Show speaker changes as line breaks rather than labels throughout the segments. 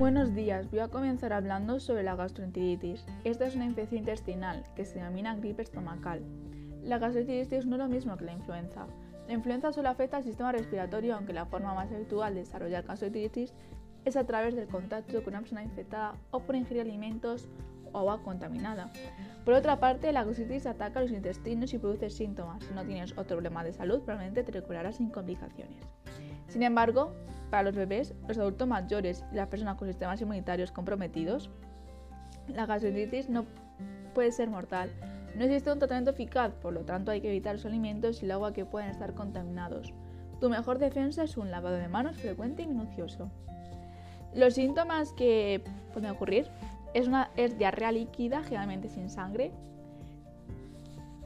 Buenos días, voy a comenzar hablando sobre la gastroenteritis. Esta es una infección intestinal que se denomina gripe estomacal. La gastroenteritis no es lo mismo que la influenza. La influenza solo afecta al sistema respiratorio, aunque la forma más habitual de desarrollar gastroenteritis es a través del contacto con una persona infectada o por ingerir alimentos o agua contaminada. Por otra parte, la gastroenteritis ataca los intestinos y produce síntomas. Si no tienes otro problema de salud, probablemente te recuperarás sin complicaciones. Sin embargo, para los bebés, los adultos mayores y las personas con sistemas inmunitarios comprometidos, la gastroenteritis no puede ser mortal. No existe un tratamiento eficaz, por lo tanto hay que evitar los alimentos y el agua que pueden estar contaminados. Tu mejor defensa es un lavado de manos frecuente y minucioso. Los síntomas que pueden ocurrir es, una, es diarrea líquida, generalmente sin sangre,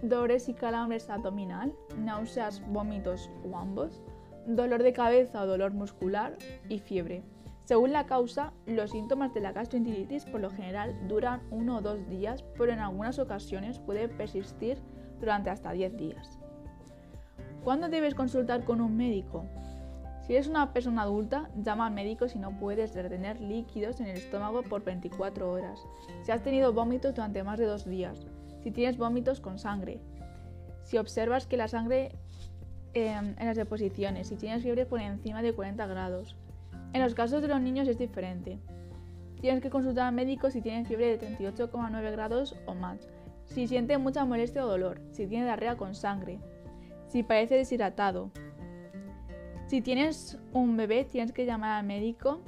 dolores y calambres abdominal, náuseas, vómitos o ambos, dolor de cabeza o dolor muscular y fiebre. Según la causa, los síntomas de la gastroenteritis por lo general duran uno o dos días, pero en algunas ocasiones puede persistir durante hasta 10 días. ¿Cuándo debes consultar con un médico? Si eres una persona adulta, llama al médico si no puedes retener líquidos en el estómago por 24 horas. Si has tenido vómitos durante más de dos días. Si tienes vómitos con sangre. Si observas que la sangre en las deposiciones si tienes fiebre por encima de 40 grados. En los casos de los niños es diferente. Tienes que consultar al médico si tienes fiebre de 38,9 grados o más, si siente mucha molestia o dolor, si tiene diarrea con sangre, si parece deshidratado. Si tienes un bebé, tienes que llamar al médico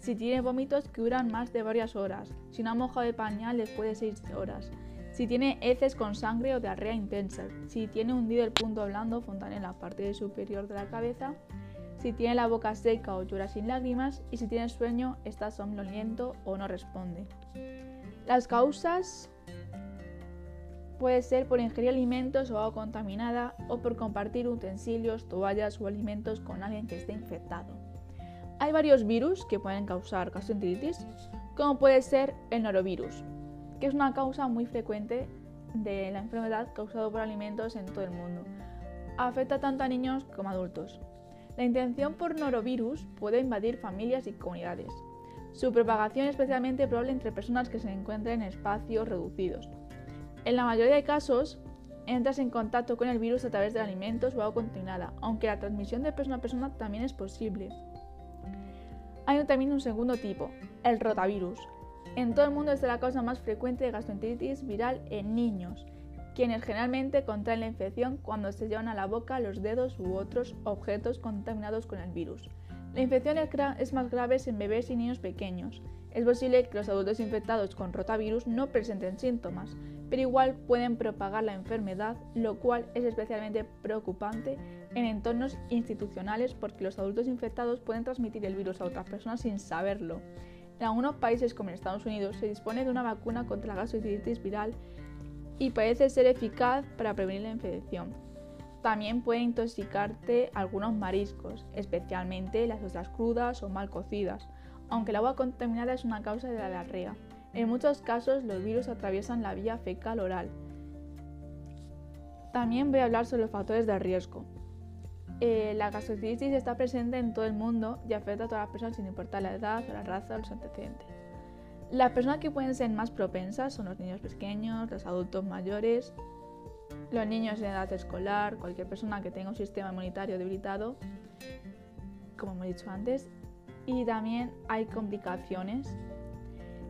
si tiene vómitos que duran más de varias horas, si no ha mojado de pañal después de 6 horas, si tiene heces con sangre o diarrea intensa, si tiene hundido el punto blando fontana en la parte superior de la cabeza, si tiene la boca seca o llora sin lágrimas y si tiene sueño, está somnoliento o no responde. Las causas puede ser por ingerir alimentos o agua contaminada o por compartir utensilios, toallas o alimentos con alguien que esté infectado. Hay varios virus que pueden causar gastroenteritis, como puede ser el norovirus, que es una causa muy frecuente de la enfermedad causada por alimentos en todo el mundo. Afecta tanto a niños como a adultos. La intención por norovirus puede invadir familias y comunidades. Su propagación es especialmente probable entre personas que se encuentran en espacios reducidos. En la mayoría de casos, entras en contacto con el virus a través de alimentos o agua contaminada, aunque la transmisión de persona a persona también es posible. Hay también un segundo tipo, el rotavirus, en todo el mundo es la causa más frecuente de gastroenteritis viral en niños, quienes generalmente contraen la infección cuando se llevan a la boca los dedos u otros objetos contaminados con el virus. La infección es más grave en bebés y niños pequeños. Es posible que los adultos infectados con rotavirus no presenten síntomas, pero igual pueden propagar la enfermedad, lo cual es especialmente preocupante en entornos institucionales porque los adultos infectados pueden transmitir el virus a otras personas sin saberlo. En algunos países como en Estados Unidos se dispone de una vacuna contra la gastroenteritis viral y parece ser eficaz para prevenir la infección. También puede intoxicarte algunos mariscos, especialmente las ostras crudas o mal cocidas, aunque el agua contaminada es una causa de la diarrea. En muchos casos los virus atraviesan la vía fecal oral. También voy a hablar sobre los factores de riesgo. Eh, la gastroenteritis está presente en todo el mundo y afecta a todas las personas sin importar la edad, la raza o los antecedentes. Las personas que pueden ser más propensas son los niños pequeños, los adultos mayores, los niños en edad escolar, cualquier persona que tenga un sistema inmunitario debilitado, como hemos dicho antes, y también hay complicaciones.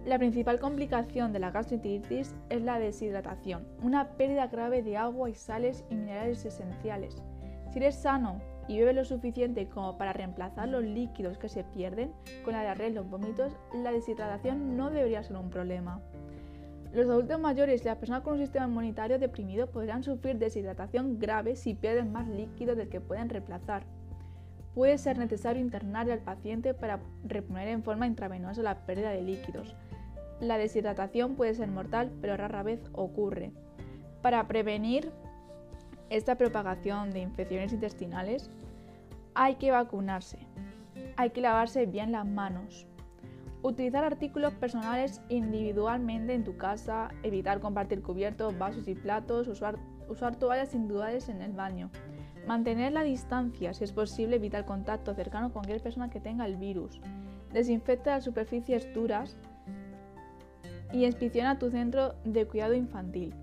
La principal complicación de la gastroenteritis es la deshidratación, una pérdida grave de agua y sales y minerales esenciales si eres sano y bebes lo suficiente como para reemplazar los líquidos que se pierden con la diarrea y los vómitos, la deshidratación no debería ser un problema. Los adultos mayores y las personas con un sistema inmunitario deprimido podrían sufrir deshidratación grave si pierden más líquido del que pueden reemplazar. Puede ser necesario internar al paciente para reponer en forma intravenosa la pérdida de líquidos. La deshidratación puede ser mortal, pero rara vez ocurre. Para prevenir esta propagación de infecciones intestinales, hay que vacunarse, hay que lavarse bien las manos, utilizar artículos personales individualmente en tu casa, evitar compartir cubiertos, vasos y platos, usar, usar toallas individuales en el baño, Mantener la distancia, si es posible, evita el contacto cercano con cualquier persona que tenga el virus. Desinfecta las superficies duras y inspecciona tu centro de cuidado infantil.